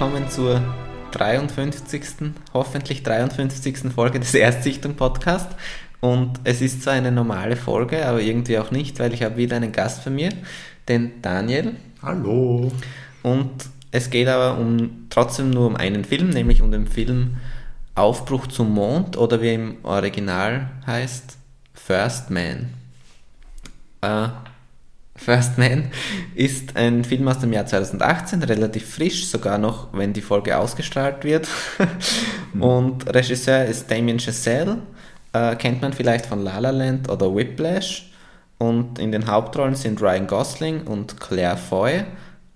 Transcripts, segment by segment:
Willkommen zur 53. hoffentlich 53. Folge des Erstsichtung Podcast. Und es ist zwar eine normale Folge, aber irgendwie auch nicht, weil ich habe wieder einen Gast bei mir, den Daniel. Hallo. Und es geht aber um trotzdem nur um einen Film, nämlich um den Film Aufbruch zum Mond oder wie im Original heißt First Man. Äh, First Man ist ein Film aus dem Jahr 2018, relativ frisch, sogar noch, wenn die Folge ausgestrahlt wird. Und Regisseur ist Damien Chazelle, äh, kennt man vielleicht von La La Land oder Whiplash. Und in den Hauptrollen sind Ryan Gosling und Claire Foy.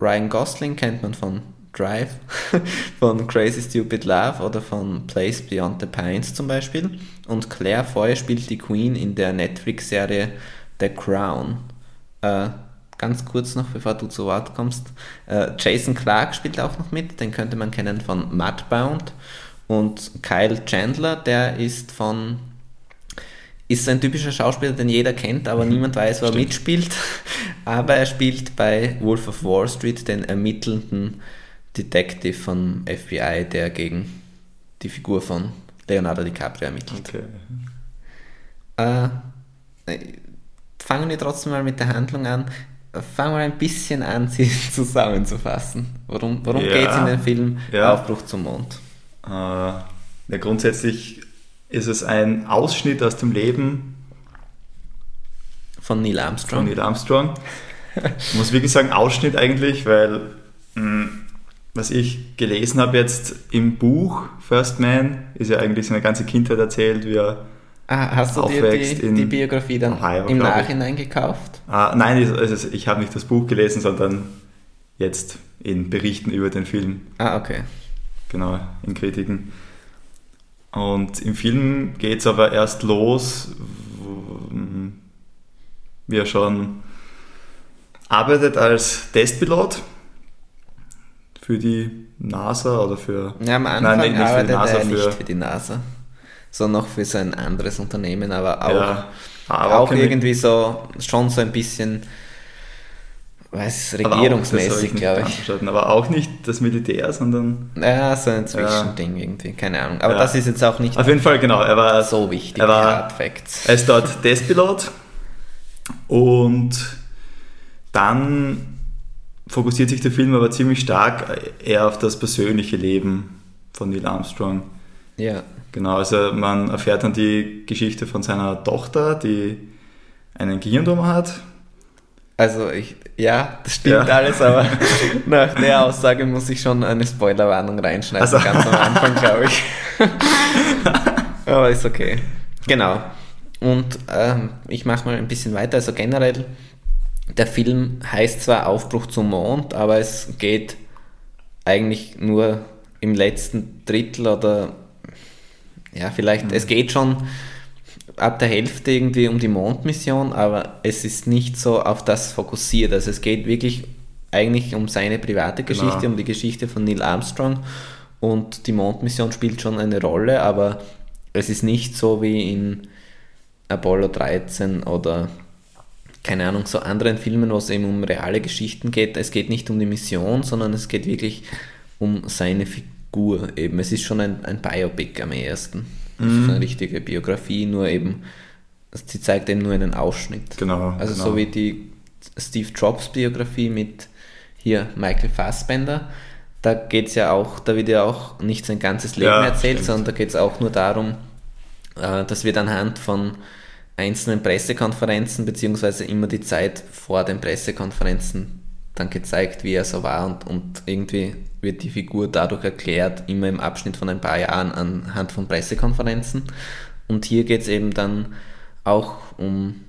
Ryan Gosling kennt man von Drive, von Crazy Stupid Love oder von Place Beyond the Pines zum Beispiel. Und Claire Foy spielt die Queen in der Netflix-Serie The Crown. Äh, ganz kurz noch, bevor du zu Wort kommst. Äh, Jason Clark spielt auch noch mit, den könnte man kennen von Mudbound. Und Kyle Chandler, der ist von ist ein typischer Schauspieler, den jeder kennt, aber mhm. niemand weiß, wo er mitspielt. Aber er spielt bei Wolf of Wall Street den ermittelnden Detective von FBI, der gegen die Figur von Leonardo DiCaprio ermittelt. Okay. Äh, fangen wir trotzdem mal mit der Handlung an. Fangen wir ein bisschen an, sie zusammenzufassen. Worum, worum ja, geht es in dem Film ja. Aufbruch zum Mond? Äh, ja, grundsätzlich ist es ein Ausschnitt aus dem Leben von Neil Armstrong. Von Neil Armstrong. Ich muss wirklich sagen, Ausschnitt eigentlich, weil mh, hm, was ich gelesen habe jetzt im Buch First Man, ist ja eigentlich seine ganze Kindheit erzählt, wie er Ah, hast du dir die, die Biografie dann Ohio, im Nachhinein gekauft? Ah, nein, also ich habe nicht das Buch gelesen, sondern jetzt in Berichten über den Film. Ah, okay. Genau, in Kritiken. Und im Film geht es aber erst los, wie er schon arbeitet als Testpilot für die NASA oder für. Ja, am Anfang nein, nicht arbeitet für NASA, er nicht für die NASA sondern noch für sein anderes Unternehmen, aber auch, ja, aber auch irgendwie so schon so ein bisschen weiß regierungsmäßig, glaube ich. Aber auch nicht das Militär, sondern. Ja, so ein Zwischending ja. irgendwie, keine Ahnung. Aber ja. das ist jetzt auch nicht Auf jeden Fall, genau. Er war so wichtig, er war, Er ist dort Testpilot und dann fokussiert sich der Film aber ziemlich stark eher auf das persönliche Leben von Neil Armstrong. Ja. Genau, also man erfährt dann die Geschichte von seiner Tochter, die einen Gehirntumor hat. Also ich, ja, das stimmt ja. alles, aber nach der Aussage muss ich schon eine Spoilerwarnung reinschneiden, also. ganz am Anfang, glaube ich. aber ist okay. Genau. Und ähm, ich mache mal ein bisschen weiter. Also generell, der Film heißt zwar Aufbruch zum Mond, aber es geht eigentlich nur im letzten Drittel oder ja, vielleicht, mhm. es geht schon ab der Hälfte irgendwie um die Mondmission, aber es ist nicht so auf das fokussiert. Also es geht wirklich eigentlich um seine private Geschichte, genau. um die Geschichte von Neil Armstrong und die Mondmission spielt schon eine Rolle, aber es ist nicht so wie in Apollo 13 oder keine Ahnung, so anderen Filmen, wo es eben um reale Geschichten geht. Es geht nicht um die Mission, sondern es geht wirklich um seine Figur Figur eben. Es ist schon ein, ein Biopic am ersten. Mhm. eine richtige Biografie, nur eben, sie zeigt eben nur einen Ausschnitt. Genau. Also genau. so wie die Steve Jobs Biografie mit hier Michael Fassbender. Da geht es ja auch, da wird ja auch nicht sein ganzes Leben ja, erzählt, stimmt. sondern da geht es auch nur darum, äh, dass wir anhand von einzelnen Pressekonferenzen, beziehungsweise immer die Zeit vor den Pressekonferenzen dann gezeigt, wie er so war und, und irgendwie wird die Figur dadurch erklärt, immer im Abschnitt von ein paar Jahren anhand von Pressekonferenzen. Und hier geht es eben dann auch um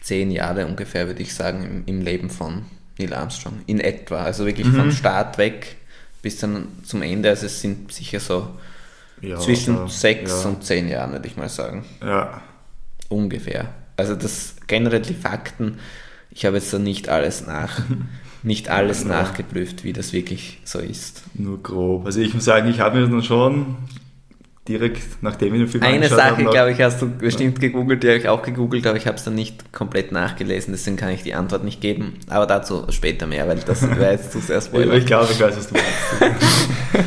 zehn Jahre ungefähr, würde ich sagen, im, im, Leben von Neil Armstrong. In etwa. Also wirklich mhm. vom Start weg bis dann zum Ende. Also es sind sicher so ja, zwischen äh, sechs ja. und zehn Jahren, würde ich mal sagen. Ja. Ungefähr. Also das generell die Fakten, ich habe jetzt da nicht alles nach. nicht alles ja, nachgeprüft, wie das wirklich so ist. Nur grob. Also ich muss sagen, ich habe mir dann schon direkt nachdem ich den Film Eine Sache, glaube ich, hast du bestimmt gegoogelt, die habe ich auch gegoogelt, aber ich habe es dann nicht komplett nachgelesen, deswegen kann ich die Antwort nicht geben. Aber dazu später mehr, weil das wäre jetzt zu sehr Ja, spoilern. ich glaube, ich weiß, was du meinst.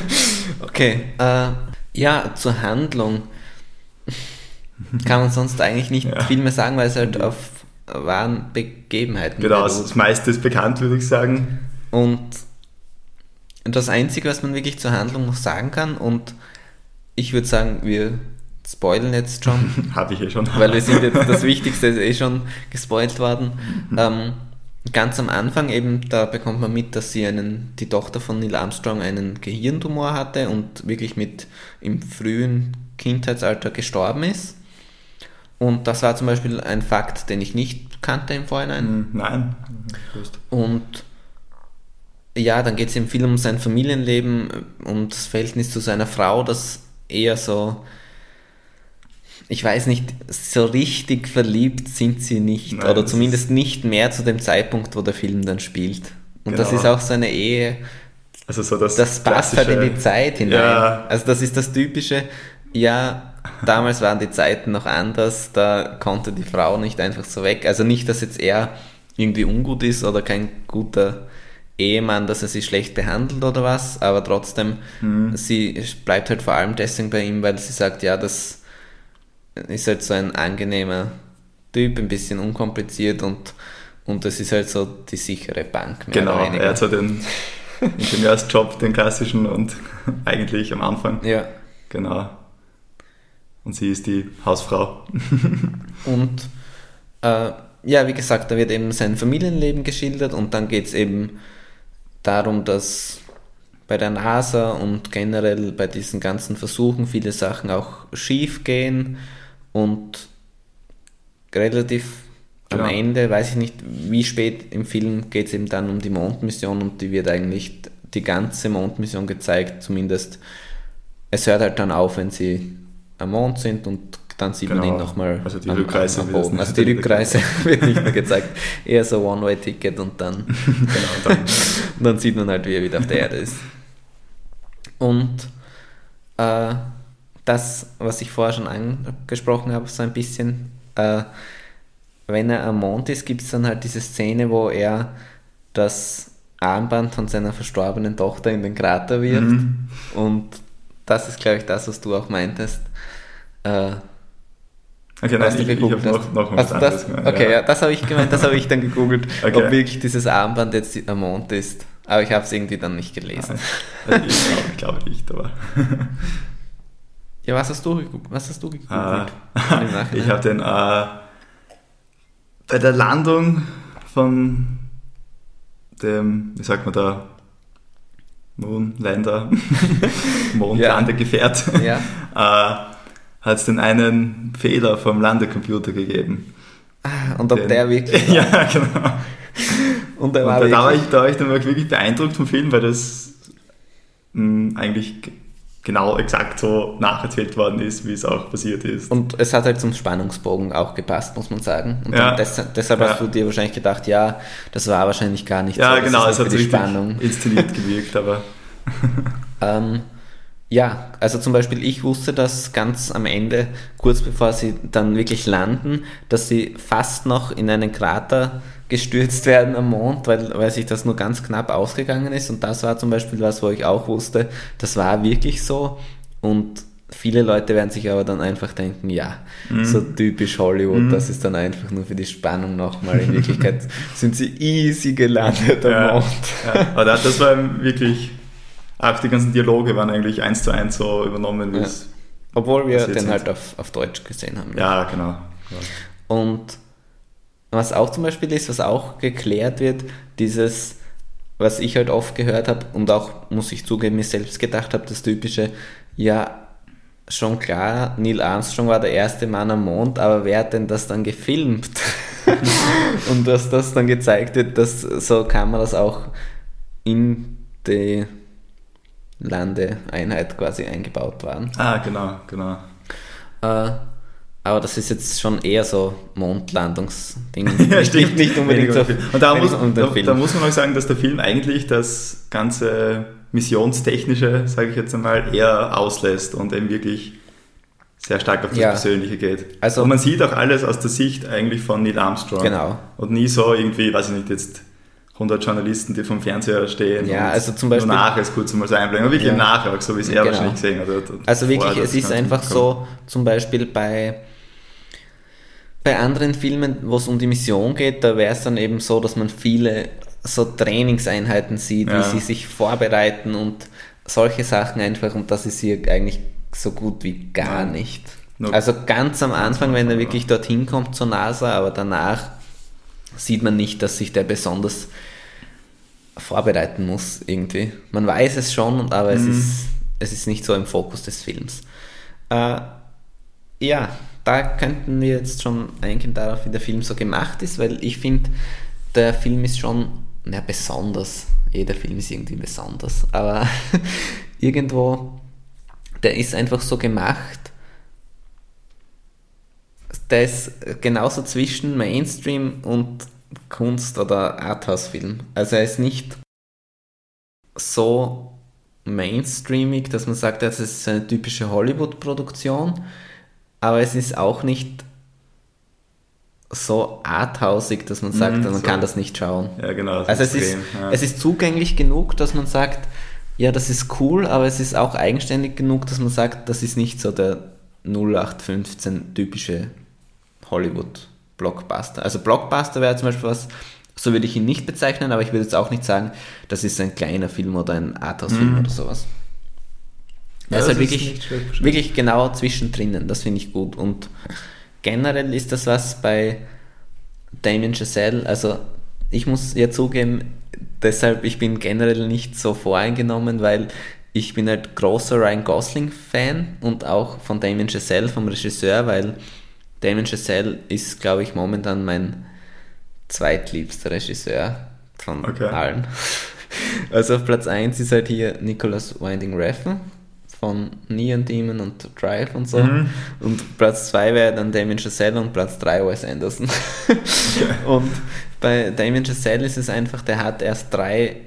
Okay, äh, ja, zur Handlung kann man sonst eigentlich nicht Ja. viel mehr sagen, weil es halt auf wahren Begebenheiten genau, beruht. das meiste ist bekannt, würde ich sagen. Und das Einzige, was man wirklich zur Handlung noch sagen kann, und ich würde sagen, wir spoilen jetzt schon, Habe ich eh schon. weil wir sind jetzt, das Wichtigste ist eh schon gespoilt worden. Ähm, ganz am Anfang eben, da bekommt man mit, dass sie einen, die Tochter von Neil Armstrong einen Gehirntumor hatte und wirklich mit im frühen Kindheitsalter gestorben ist. Und das war zum Beispiel ein Fakt, den ich nicht kannte im Vorhinein. Hm, Nein. Und ja, dann geht es im Film um sein Familienleben, um das Verhältnis zu seiner Frau, das eher so, ich weiß nicht, so richtig verliebt sind sie nicht. Nein, oder das zumindest nicht mehr zu dem Zeitpunkt, wo der Film dann spielt. Und das Genau. ist auch so eine Ehe, Also so das, das passt halt in die Zeit hinein. Ja. Also das ist das Typische, ja, damals waren die Zeiten noch anders, da konnte die Frau nicht einfach so weg. Also nicht, dass jetzt er irgendwie ungut ist oder kein guter Ehemann, dass er sie schlecht behandelt oder was, aber trotzdem, Mhm. sie bleibt halt vor allem deswegen bei ihm, weil sie sagt, ja, das ist halt so ein angenehmer Typ, ein bisschen unkompliziert und, und das ist halt so die sichere Bank. Genau, er hat so den Ingenieursjob, den klassischen und eigentlich am Anfang. ja. Genau. Und sie ist die Hausfrau. Und äh, ja, wie gesagt, da wird eben sein Familienleben geschildert und dann geht es eben darum, dass bei der NASA und generell bei diesen ganzen Versuchen viele Sachen auch schief gehen und relativ am Ende, weiß ich nicht, wie spät im Film geht es eben dann um die Mondmission und die wird eigentlich die ganze Mondmission gezeigt, zumindest es hört halt dann auf, wenn sie am Mond sind und dann sieht man Genau. ihn nochmal Also die am, Rückreise am Boden. Also die Rückreise wird nicht mehr gezeigt. Eher so One-Way-Ticket und dann, genau, dann, und dann sieht man halt, wie er wieder auf der Erde ist. Und äh, das, was ich vorher schon angesprochen habe, so ein bisschen, äh, wenn er am Mond ist, gibt es dann halt diese Szene, wo er das Armband von seiner verstorbenen Tochter in den Krater wirft. Mhm. Und das ist, glaube ich, das, was du auch meintest. Äh, Okay, nein, ich, ich habe noch, noch was anderes das? Okay, ja. das habe ich gemeint, das habe ich dann gegoogelt, Okay. ob wirklich dieses Armband jetzt am Mond ist. Aber ich habe es irgendwie dann nicht gelesen. Also ich glaube glaub nicht, aber. Ja, was hast du gegoogelt? Was hast du gegoogelt? Ah, ich habe den äh, bei der Landung von dem, wie sagt man da, Moonlander, Mondlandegefährt, Ja. äh, hat es den einen Fehler vom Landecomputer gegeben. Ah, Und ob Den- der wirklich. ja, genau. Und der Und war da, da, war ich, da war ich dann wirklich beeindruckt vom Film, weil das mh, eigentlich g- genau exakt so nacherzählt worden ist, wie es auch passiert ist. Und es hat halt zum Spannungsbogen auch gepasst, muss man sagen. Und Ja. des, deshalb hast Ja. du dir wahrscheinlich gedacht, ja, das war wahrscheinlich gar nicht ja, so. das genau, es nur hat die Spannung. inszeniert gewirkt, aber Ähm, ja, also zum Beispiel ich wusste das ganz am Ende, kurz bevor sie dann wirklich landen, dass sie fast noch in einen Krater gestürzt werden am Mond, weil, weil sich das nur ganz knapp ausgegangen ist. Und das war zum Beispiel was, wo ich auch wusste, das war wirklich so. Und viele Leute werden sich aber dann einfach denken, ja, so typisch Hollywood, das ist dann einfach nur für die Spannung nochmal. In Wirklichkeit sind sie easy gelandet am ja, Mond. ja, aber da- das war wirklich, auch die ganzen Dialoge waren eigentlich eins zu eins so übernommen, wie Ja. es, Obwohl wir den sind. halt auf, auf Deutsch gesehen haben. ja, genau. Und was auch zum Beispiel ist, was auch geklärt wird, dieses, was ich halt oft gehört habe und auch, muss ich zugeben, mir selbst gedacht habe, das typische, ja, schon klar, Neil Armstrong war der erste Mann am Mond, aber wer hat denn das dann gefilmt? und dass das dann gezeigt wird, dass so kann man das auch in die Landeeinheit quasi eingebaut waren. Ah, genau, genau. Äh, aber das ist jetzt schon eher so Mondlandungsding. Ja, nicht, stimmt. nicht unbedingt so. Und da muss, um da, da muss man auch sagen, dass der Film eigentlich das ganze Missionstechnische, sage ich jetzt einmal, eher auslässt und eben wirklich sehr stark auf das Ja. Persönliche geht. Also- und man sieht auch alles aus der Sicht eigentlich von Neil Armstrong. Genau. Und nie so irgendwie, weiß ich nicht, jetzt 100 Journalisten, die vom Fernseher stehen Ja, und also zum Beispiel- nur nachher es kurz mal so einblenden. Aber wirklich Ja. nachher, so wie es er Genau. wahrscheinlich gesehen hat. oder Also wirklich, es ist einfach so, zum Beispiel bei, bei anderen Filmen, wo es um die Mission geht, da wäre es dann eben so, dass man viele so Trainingseinheiten sieht, Ja. wie sie sich vorbereiten und solche Sachen einfach und das ist hier eigentlich so gut wie gar Ja. nicht. Nur- Also ganz am Anfang, wenn er wirklich dorthin kommt zur NASA, aber danach sieht man nicht, dass sich der besonders vorbereiten muss irgendwie. Man weiß es schon, aber es, ist, es ist nicht so im Fokus des Films. Äh, ja, da könnten wir jetzt schon eingehen darauf, wie der Film so gemacht ist, weil ich finde, der Film ist schon ja, besonders. Jeder Film ist irgendwie besonders, aber irgendwo, der ist einfach so gemacht. Der ist genauso zwischen Mainstream und Kunst- oder Arthouse-Film. Also er ist nicht so mainstreamig, dass man sagt, das ist eine typische Hollywood-Produktion, aber es ist auch nicht so arthausig, dass man sagt, Mhm, man so. kann das nicht schauen. Ja, genau. Also es ist, ja. es ist zugänglich genug, dass man sagt, ja, das ist cool, aber es ist auch eigenständig genug, dass man sagt, das ist nicht so der 0815 typische Hollywood-Blockbuster. Also Blockbuster wäre zum Beispiel was, so würde ich ihn nicht bezeichnen, aber ich würde jetzt auch nicht sagen, das ist ein kleiner Film oder ein Arthouse-Film Mhm. oder sowas. Ja, Er ist halt wirklich, wirklich genau zwischendrin, das finde ich gut. Und generell ist das was bei Damien Chazelle, also ich muss ja zugeben, deshalb, ich bin generell nicht so voreingenommen, weil ich bin halt großer Ryan Gosling-Fan und auch von Damien Chazelle, vom Regisseur, weil Damien Chazelle ist, glaube ich, momentan mein zweitliebster Regisseur von Okay. allen. Also auf Platz 1 ist halt hier Nicholas Winding Refn von Neon Demon und Drive und so. Mhm. Und Platz 2 wäre dann Damien Chazelle und Platz 3 Wes Anderson. und bei Damien Chazelle ist es einfach, der hat erst drei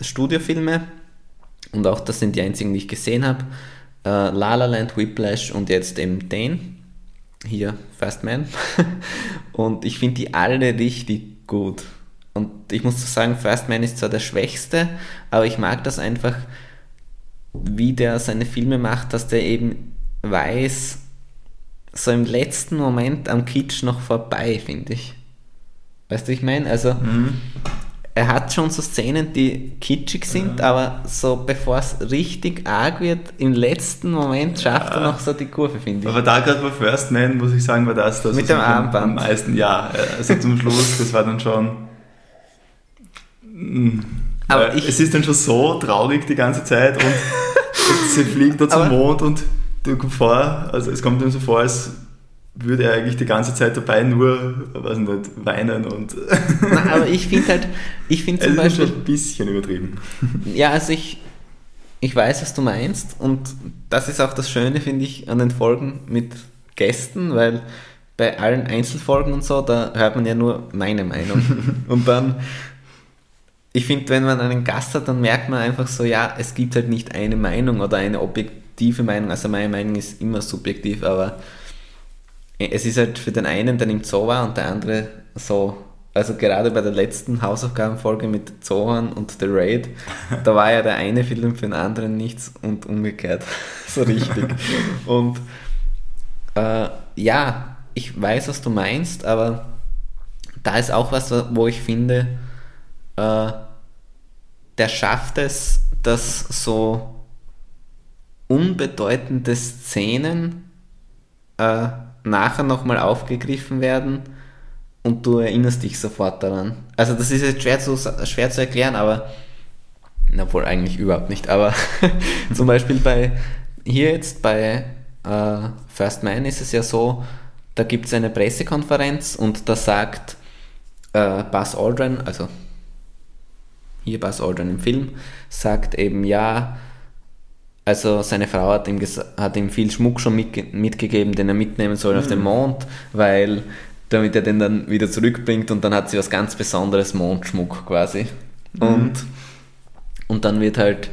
Studiofilme und auch das sind die einzigen, die ich gesehen habe. Äh, La La Land, Whiplash und jetzt eben den. Hier, First Man. und ich finde die alle richtig gut. Und ich muss sagen, First Man ist zwar der schwächste, aber ich mag das einfach, wie der seine Filme macht, dass der eben weiß, so im letzten Moment am Kitsch noch vorbei, finde ich. Weißt du, ich meine? Also, Mhm. Er hat schon so Szenen, die kitschig sind, aber so bevor es richtig arg wird, im letzten Moment schafft er Ja. noch so die Kurve, finde ich. Aber da gerade bei First Man, muss ich sagen, war das das, Mit dem Armband. Am meisten, ja, also zum Schluss, das war dann schon. Mm. Aber ich- es ist dann schon so traurig die ganze Zeit und sie fliegt da zum Mond und du kommst vor, also es kommt ihm so vor, als würde er eigentlich die ganze Zeit dabei nur, weiß nicht, weinen und Na, aber ich finde halt, ich finde zum ist Beispiel, schon ein bisschen übertrieben. Ja, also ich, ich weiß, was du meinst und das ist auch das Schöne, finde ich, an den Folgen mit Gästen, weil bei allen Einzelfolgen und so, da hört man ja nur meine Meinung. und dann, ich finde, wenn man einen Gast hat, dann merkt man einfach so, ja, es gibt halt nicht eine Meinung oder eine objektive Meinung. Also meine Meinung ist immer subjektiv, aber es ist halt für den einen, der im Zoo war und der andere so, also gerade bei der letzten Hausaufgabenfolge mit Zohan und The Raid, da war ja der eine Film für den anderen nichts und umgekehrt. so richtig. Und äh, ja, ich weiß, was du meinst, aber da ist auch was, wo ich finde, äh, der schafft es, dass so unbedeutende Szenen äh, nachher nochmal aufgegriffen werden und du erinnerst dich sofort daran. Also das ist jetzt schwer zu, schwer zu erklären, aber obwohl eigentlich überhaupt nicht, aber zum Beispiel bei hier jetzt bei äh, First Man ist es ja so, da gibt es eine Pressekonferenz und da sagt äh, Buzz Aldrin, also hier Buzz Aldrin im Film, sagt eben ja, also seine Frau hat ihm, hat ihm viel Schmuck schon mitge mitgegeben, den er mitnehmen soll auf den Mond, weil damit er den dann wieder zurückbringt und dann hat sie was ganz Besonderes, Mondschmuck quasi. Und, und dann wird halt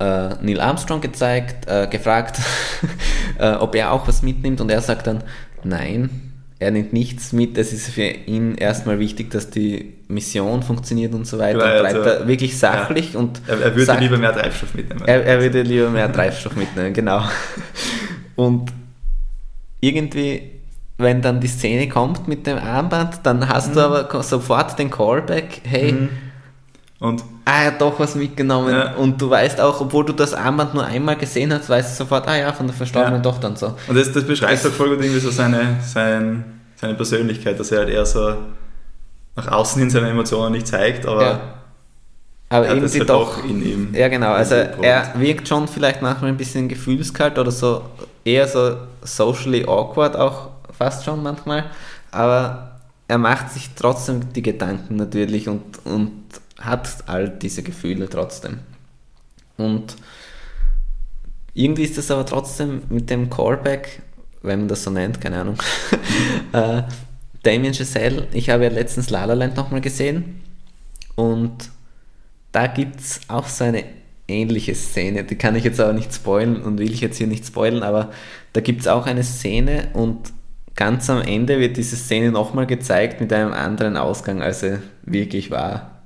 äh, Neil Armstrong gezeigt, äh, gefragt, äh, ob er auch was mitnimmt und er sagt dann, nein, er nimmt nichts mit, es ist für ihn erstmal wichtig, dass die Mission funktioniert und so weiter. Und bleibt also, da wirklich sachlich ja. und er, er würde sagt, lieber mehr Treibstoff mitnehmen. Er, er würde lieber mehr Treibstoff mitnehmen, genau. Und irgendwie, wenn dann die Szene kommt mit dem Armband, dann hast Mhm. du aber sofort den Callback, hey, Mhm. Und ah, er hat doch was mitgenommen. Ja. Und du weißt auch, obwohl du das Armband nur einmal gesehen hast, weißt du sofort, ah ja, von der verstorbenen Ja. Tochter und so. Und das, das beschreibt auch voll gut irgendwie so seine, sein, seine Persönlichkeit, dass er halt eher so nach außen hin seine Emotionen nicht zeigt, aber Ja. Aber er irgendwie halt doch. auch in ihm. Ja, genau. Also er wirkt schon vielleicht manchmal ein bisschen gefühlskalt oder so eher so socially awkward auch fast schon manchmal. Aber er macht sich trotzdem die Gedanken natürlich und, und hat all diese Gefühle trotzdem. Und irgendwie ist das aber trotzdem mit dem Callback, wenn man das so nennt, keine Ahnung, äh, Damien Giselle, ich habe ja letztens La La Land nochmal gesehen und da gibt es auch so eine ähnliche Szene, die kann ich jetzt aber nicht spoilen und will ich jetzt hier nicht spoilen, aber da gibt es auch eine Szene und ganz am Ende wird diese Szene nochmal gezeigt mit einem anderen Ausgang, als er wirklich war.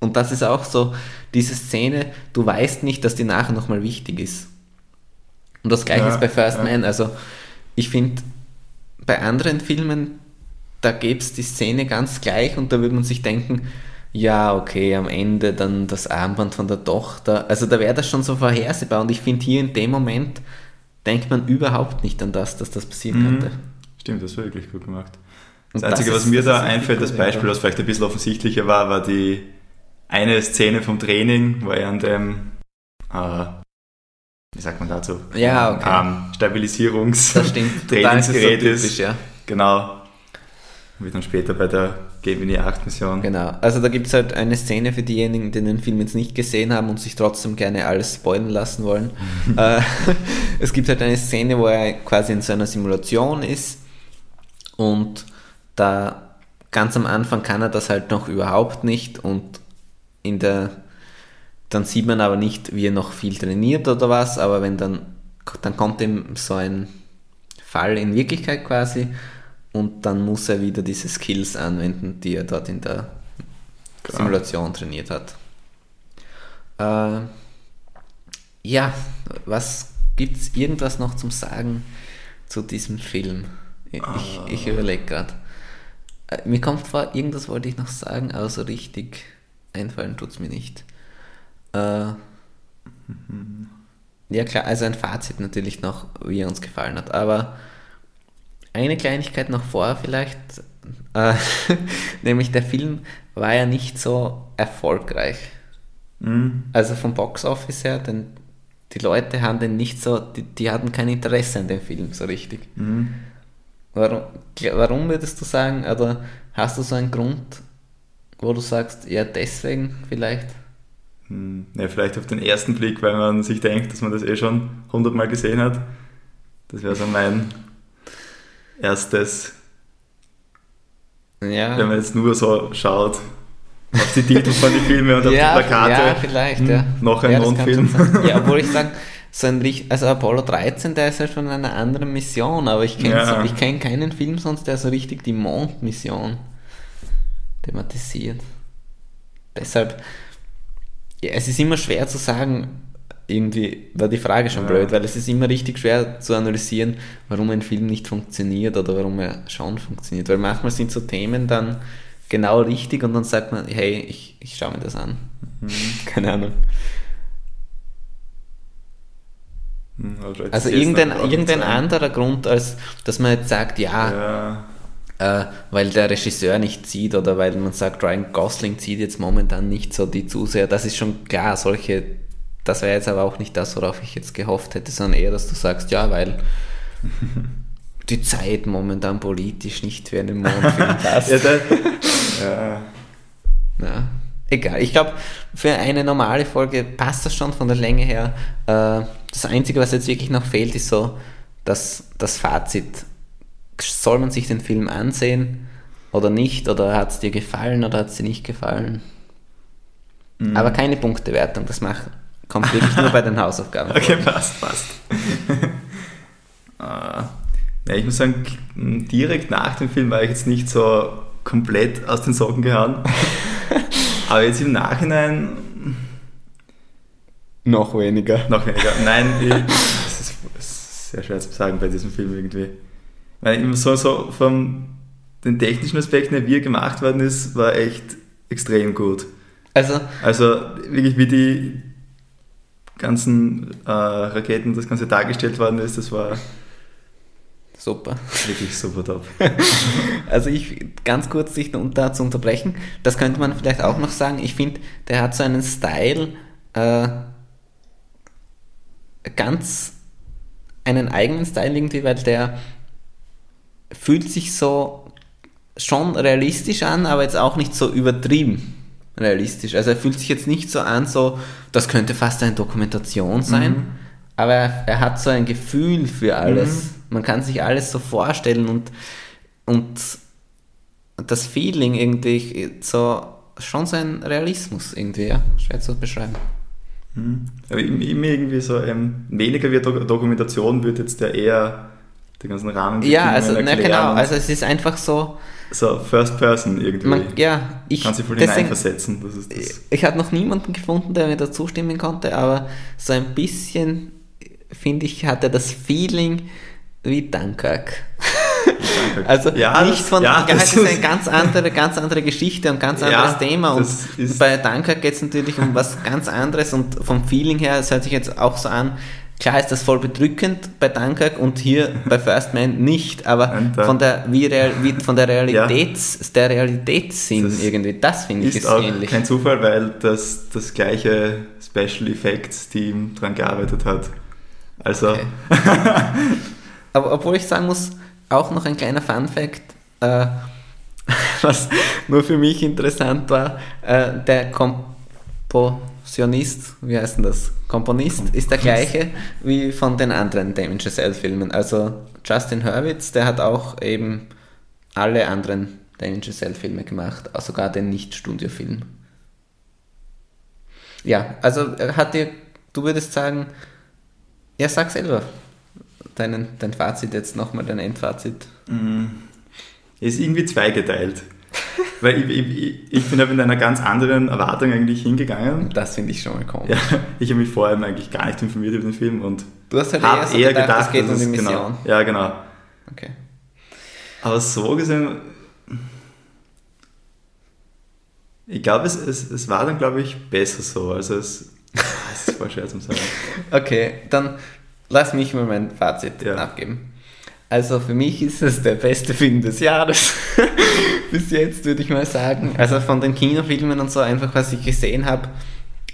Und das ist auch so, diese Szene, du weißt nicht, dass die nachher nochmal wichtig ist. Und das gleiche Ja, ist bei First ja. Man. Also ich finde, bei anderen Filmen, da gäbe es die Szene ganz gleich und da würde man sich denken, ja, okay, am Ende dann das Armband von der Tochter. Also da wäre das schon so vorhersehbar und ich finde hier in dem Moment denkt man überhaupt nicht an das, dass das passieren Mhm. könnte. Stimmt, das war wirklich gut gemacht. Und Das Einzige, das was ist- mir da einfällt, das Beispiel, was vielleicht ein bisschen offensichtlicher war, war die eine Szene vom Training, wo er an dem, äh, wie sagt man dazu? Ja, okay. Ähm, Stabilisierungs Das stimmt. Trainingsgerät so ist. typisch, ja. Genau. Wie dann später bei der Gemini 8 Mission. Genau. Also da gibt es halt eine Szene für diejenigen, die den Film jetzt nicht gesehen haben und sich trotzdem gerne alles spoilen lassen wollen. äh, es gibt halt eine Szene, wo er quasi in so einer Simulation ist und da ganz am Anfang kann er das halt noch überhaupt nicht und in der dann sieht man aber nicht, wie er noch viel trainiert oder was, aber wenn dann dann kommt ihm so ein Fall in Wirklichkeit quasi und dann muss er wieder diese Skills anwenden, die er dort in der Klar. Simulation trainiert hat. Äh, ja, was gibt es irgendwas noch zum Sagen zu diesem Film? Ich, ich, ich überlege gerade. Äh, Mir kommt vor, irgendwas wollte ich noch sagen, aber so richtig einfallen tut es mir nicht. Äh, ja klar, also ein Fazit natürlich noch, wie er uns gefallen hat. Aber eine Kleinigkeit noch vor vielleicht, äh, nämlich der Film war ja nicht so erfolgreich. Mhm. Also vom Boxoffice her, denn die Leute haben den nicht so, die, die hatten kein Interesse an dem Film so richtig. Mhm. Warum, warum würdest du sagen, oder hast du so einen Grund, wo du sagst, ja deswegen vielleicht? Hm, Ja, vielleicht auf den ersten Blick, weil man sich denkt, dass man das eh schon hundertmal gesehen hat. Das wäre so mein erstes, Ja, wenn man jetzt nur so schaut, auf die Titel von den Filmen und auf ja, die Plakate. ja, vielleicht, Hm, ja. Noch ein ja, Non-Film. Ja, obwohl ich sage, so ein, also Apollo 13, der ist ja schon eine andere Mission, aber ich kenne Ja. so, ich kenn keinen Film sonst, der so richtig die Mondmission thematisiert. Deshalb, ja, es ist immer schwer zu sagen, irgendwie war die Frage schon Ja. blöd, weil es ist immer richtig schwer zu analysieren, warum ein Film nicht funktioniert oder warum er schon funktioniert. Weil manchmal sind so Themen dann genau richtig und dann sagt man, hey, ich, ich schaue mir das an. Mhm. Keine Ahnung. Hm, Also jetzt irgendein, irgendein anderer Grund, als dass man jetzt sagt, ja, Ja, äh, weil der Regisseur nicht zieht oder weil man sagt, Ryan Gosling zieht jetzt momentan nicht so die Zuseher. Das ist schon klar, solche, das wäre jetzt aber auch nicht das, worauf ich jetzt gehofft hätte, sondern eher, dass du sagst, ja, weil die Zeit momentan politisch nicht für einen Mondfilm passt. ja, da, ja, Ja, egal. Ich glaube, für eine normale Folge passt das schon von der Länge her. Äh, das Einzige, was jetzt wirklich noch fehlt, ist so das, das Fazit. Soll man sich den Film ansehen oder nicht? Oder hat es dir gefallen oder hat es dir nicht gefallen? Mhm. Aber keine Punktewertung, das macht kommt wirklich nur bei den Hausaufgaben. Okay, passt, passt. Ah, ja, ich muss sagen, direkt nach dem Film war ich jetzt nicht so komplett aus den Socken gehauen. Aber jetzt im Nachhinein. Noch weniger. Noch weniger. Nein, ich, das, ist, das ist sehr schwer zu sagen bei diesem Film irgendwie. Weil so, so von den technischen Aspekten, wie er gemacht worden ist, war echt extrem gut. Also, Also wirklich wie die ganzen äh, Raketen, das Ganze dargestellt worden ist, das war super. wirklich super top. Also ich, ganz kurz sich da zu unterbrechen, das könnte man vielleicht auch noch sagen, ich finde, der hat so einen Style, äh, ganz einen eigenen Style irgendwie, weil der fühlt sich so schon realistisch an, aber jetzt auch nicht so übertrieben realistisch. Also er fühlt sich jetzt nicht so an, so, das könnte fast eine Dokumentation sein, Mhm. aber er, er hat so ein Gefühl für alles. Mhm. Man kann sich alles so vorstellen und, und das Feeling irgendwie so, schon so ein Realismus irgendwie, ja, schwer zu beschreiben. Mhm. Aber ihm irgendwie so ähm, weniger wie Dok Dokumentation wird jetzt der eher die ganzen Rahmenbedingungen Ja, also, na, genau, also es ist einfach so, so First Person irgendwie. man, ja, ich, Kannst dich voll deswegen- hineinversetzen. Das ist das. Ich habe noch niemanden gefunden, der mir da zustimmen konnte, aber so ein bisschen, finde ich, hat er das Feeling wie Dunkirk. Also Ja, nicht das- von ja, das ist eine ganz andere, ganz andere Geschichte und ganz Ja, anderes Thema und bei Dunkirk geht es natürlich um was ganz anderes und vom Feeling her, es hört sich jetzt auch so an, klar ist das voll bedrückend bei Dunkirk und hier bei First Man nicht, aber von der, wie real, wie, von der Realitäts, der Realitätssinn Das irgendwie, das finde ich Ist auch ähnlich. kein Zufall, weil das das gleiche Special Effects Team dran gearbeitet hat. Also, Okay. Aber obwohl ich sagen muss, auch noch ein kleiner Fun Fact, äh, was nur für mich interessant war, äh, der Kompositionist, wie heißt denn das? Komponist ist der gleiche wie von den anderen Damien Chazelle-Filmen. Also Justin Hurwitz, der hat auch eben alle anderen Damien Chazelle-Filme gemacht, auch sogar den Nicht-Studio-Film. Ja, also äh, hat dir, du würdest sagen, ja, sag selber deinen, dein Fazit jetzt nochmal, dein Endfazit. mh, ist irgendwie zweigeteilt. weil ich, ich, ich- bin da mit einer ganz anderen Erwartung eigentlich hingegangen. Das finde ich schon mal komisch. Ja, ich habe mich vorher eigentlich gar nicht informiert über den Film und Du hast halt habe eher, so eher gedacht, gedacht, es geht dass um die es- Mission. Genau, ja, genau. Okay. Aber so gesehen, ich glaube, es, es, es war dann, glaube ich, besser so. Also es, es ist voll schwer zu sagen. Okay, dann lass mich mal mein Fazit Ja. abgeben. Also für mich ist es der beste Film des Jahres. Bis jetzt würde ich mal sagen. Also von den Kinofilmen und so einfach, was ich gesehen habe,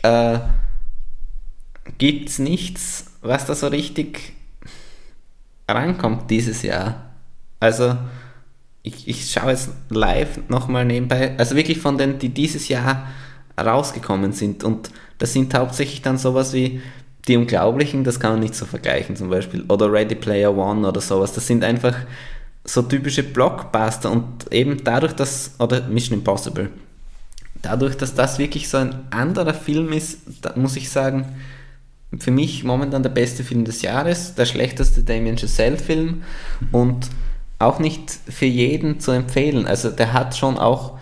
äh, es nichts, was da so richtig rankommt dieses Jahr. Also ich, ich schaue jetzt live nochmal nebenbei, also wirklich von denen, die dieses Jahr rausgekommen sind. Und das sind hauptsächlich dann sowas wie die Unglaublichen, das kann man nicht so vergleichen zum Beispiel. Oder Ready Player One oder sowas. Das sind einfach so typische Blockbuster und eben dadurch, dass, oder Mission Impossible, dadurch, dass das wirklich so ein anderer Film ist, muss ich sagen, für mich momentan der beste Film des Jahres, der schlechteste Damien Chazelle-Film und auch nicht für jeden zu empfehlen. Also der hat schon auch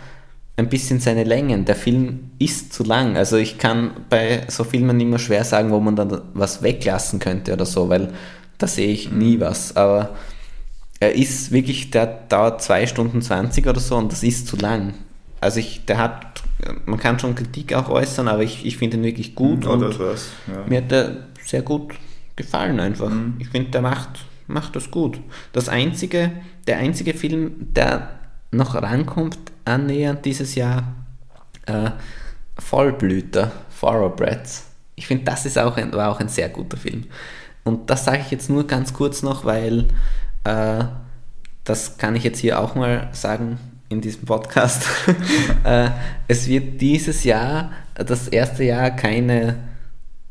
ein bisschen seine Längen. Der Film ist zu lang. Also ich kann bei so Filmen immer schwer sagen, wo man dann was weglassen könnte oder so, weil da sehe ich nie was. Aber er ist wirklich, der dauert 2 Stunden 20 oder so und das ist zu lang. Also ich, der hat, man kann schon Kritik auch äußern, aber ich, ich finde ihn wirklich gut Ja, und war's. Ja. mir hat der sehr gut gefallen einfach. Mhm. Ich finde, der macht, macht das gut. Das einzige, der einzige Film, der noch rankommt, annähernd dieses Jahr, äh, Vollblüter, Thoroughbreds. Ich finde, das ist auch ein, war auch ein sehr guter Film. Und das sage ich jetzt nur ganz kurz noch, weil äh, das kann ich jetzt hier auch mal sagen in diesem Podcast. äh, es wird dieses Jahr, das erste Jahr, keine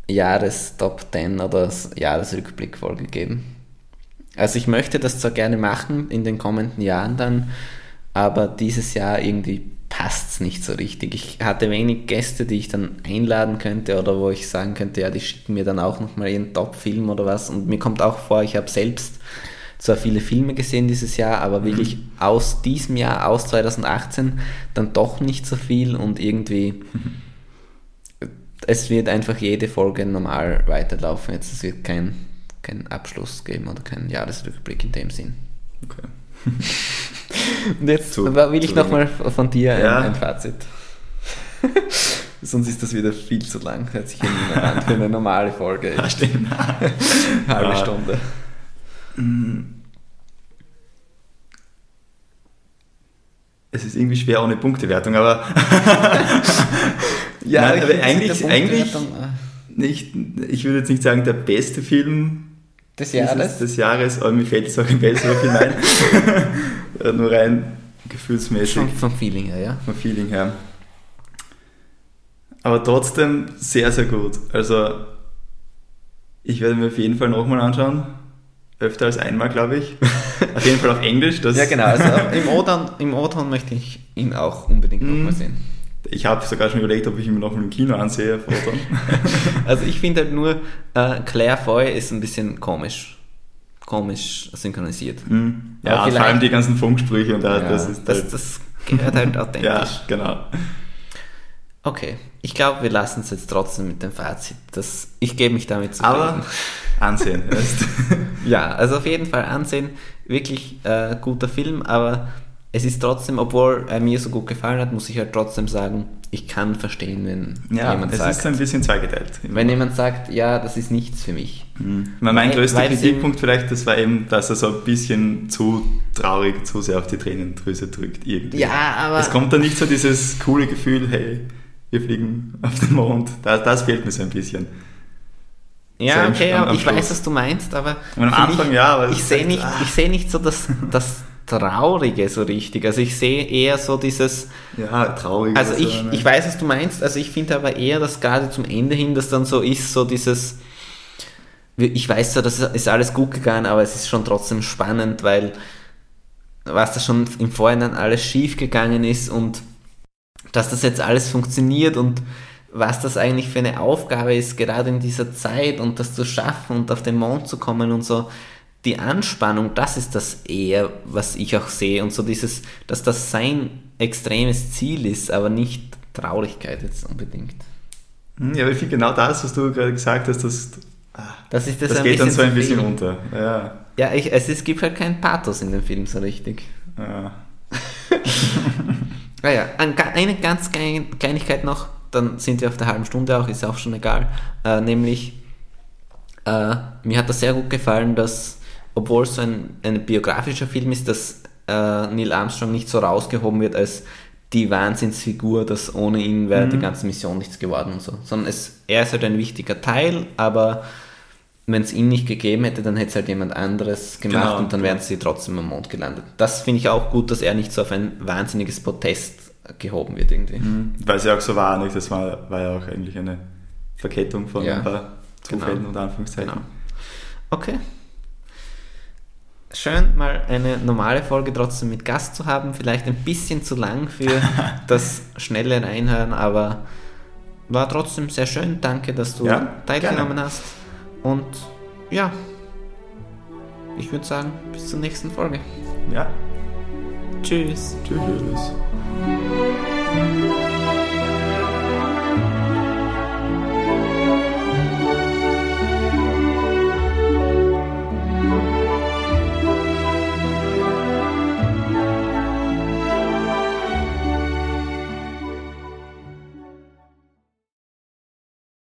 Jahrestop 10 oder Jahresrückblick-Folge geben. Also ich möchte das zwar gerne machen in den kommenden Jahren dann, aber dieses Jahr irgendwie passt es nicht so richtig. Ich hatte wenig Gäste, die ich dann einladen könnte oder wo ich sagen könnte, ja, die schicken mir dann auch nochmal ihren Top-Film oder was. Und mir kommt auch vor, ich habe selbst zwar viele Filme gesehen dieses Jahr, aber wirklich mhm. aus diesem Jahr, aus 2018, dann doch nicht so viel und irgendwie. Mhm. Es wird einfach jede Folge normal weiterlaufen. Jetzt es wird kein, kein Abschluss geben oder kein Jahresrückblick in dem Sinn. Okay. Und jetzt zu, will ich nochmal von dir ein, ja. ein Fazit. Sonst ist das wieder viel zu lang. Hört sich ja niemand an für eine normale Folge. Ja, stimmt. Halbe ja. Stunde. Es ist irgendwie schwer ohne Punktewertung, aber. ja, Nein, aber eigentlich, eigentlich äh. nicht, ich würde jetzt nicht sagen, der beste Film des Jahres? Des Jahres, aber mir fällt jetzt auch ein besserer Film ein. Nur rein gefühlsmäßig. Vom, vom Feeling her, ja. Vom Feeling her. Aber trotzdem sehr, sehr gut. Also, ich werde mir auf jeden Fall nochmal anschauen. Öfter als einmal, glaube ich. auf jeden Fall auf Englisch. Das ja, genau. Also im O-Ton im möchte ich ihn auch unbedingt nochmal mhm. sehen. Ich habe sogar schon überlegt, ob ich ihn noch im Kino ansehe. also ich finde halt nur, äh, Claire Foy ist ein bisschen komisch. Komisch synchronisiert. Mhm. Ja, vor allem die ganzen Funksprüche und ja, das ist das, halt das gehört halt authentisch. ja, genau. Okay, ich glaube, wir lassen es jetzt trotzdem mit dem Fazit. Das, ich gebe mich damit zufrieden. Aber ansehen. ja, also auf jeden Fall ansehen. Wirklich äh, guter Film, aber es ist trotzdem, obwohl er mir so gut gefallen hat, muss ich halt trotzdem sagen, ich kann verstehen, wenn ja, jemand es sagt. es ist ein bisschen zweigeteilt. Wenn jemand sagt, ja, das ist nichts für mich. Mhm. Mein weil, größter Kritikpunkt vielleicht, das war eben, dass er so ein bisschen zu traurig, zu sehr auf die Tränendrüse drückt. Irgendwie. Ja, aber... Es kommt dann nicht so dieses coole Gefühl, hey, wir fliegen auf den Mond. Das, das fehlt mir so ein bisschen. Ja, okay, am, am ich Schluss. weiß, was du meinst, aber am Anfang mich, ja, aber ich sehe nicht, ah. ich sehe nicht so das, das Traurige so richtig. Also ich sehe eher so dieses. Ja, traurig. Also ich, ich weiß, was du meinst. Also ich finde aber eher, dass gerade zum Ende hin das dann so ist, so dieses. Ich weiß zwar, das ist alles gut gegangen, aber es ist schon trotzdem spannend, weil was da schon im Vorhinein alles schief gegangen ist und dass das jetzt alles funktioniert und was das eigentlich für eine Aufgabe ist, gerade in dieser Zeit und das zu schaffen und auf den Mond zu kommen und so die Anspannung, das ist das eher, was ich auch sehe. Und so dieses, dass das sein extremes Ziel ist, aber nicht Traurigkeit jetzt unbedingt. Hm, ja, aber ich finde genau das, was du gerade gesagt hast, das, ah, das, ist das, das geht dann so ein bisschen unter. Ja, ja ich, es, es gibt halt keinen Pathos in dem Film so richtig. Ja. naja, ah eine ganz Kleinigkeit noch, dann sind wir auf der halben Stunde auch, ist auch schon egal. Äh, nämlich, äh, mir hat das sehr gut gefallen, dass obwohl es so ein, ein biografischer Film ist, dass äh, Neil Armstrong nicht so rausgehoben wird als die Wahnsinnsfigur, dass ohne ihn wäre mhm. die ganze Mission nichts geworden und so. Sondern es, er ist halt ein wichtiger Teil, aber wenn es ihn nicht gegeben hätte, dann hätte es halt jemand anderes gemacht genau, und dann wären sie trotzdem am Mond gelandet. Das finde ich auch gut, dass er nicht so auf ein wahnsinniges Protest gehoben wird irgendwie. Mhm. Weil es ja auch so war, nicht? Das war, war ja auch eigentlich eine Verkettung von ja, ein paar Zufällen genau. und Anführungszeichen. Genau. Okay, schön, mal eine normale Folge trotzdem mit Gast zu haben. Vielleicht ein bisschen zu lang für das schnelle Reinhören, aber war trotzdem sehr schön. Danke, dass du ja, teilgenommen gerne. hast. Und ja, ich würde sagen, bis zur nächsten Folge. Ja. Tschüss. Tschüss. Bye.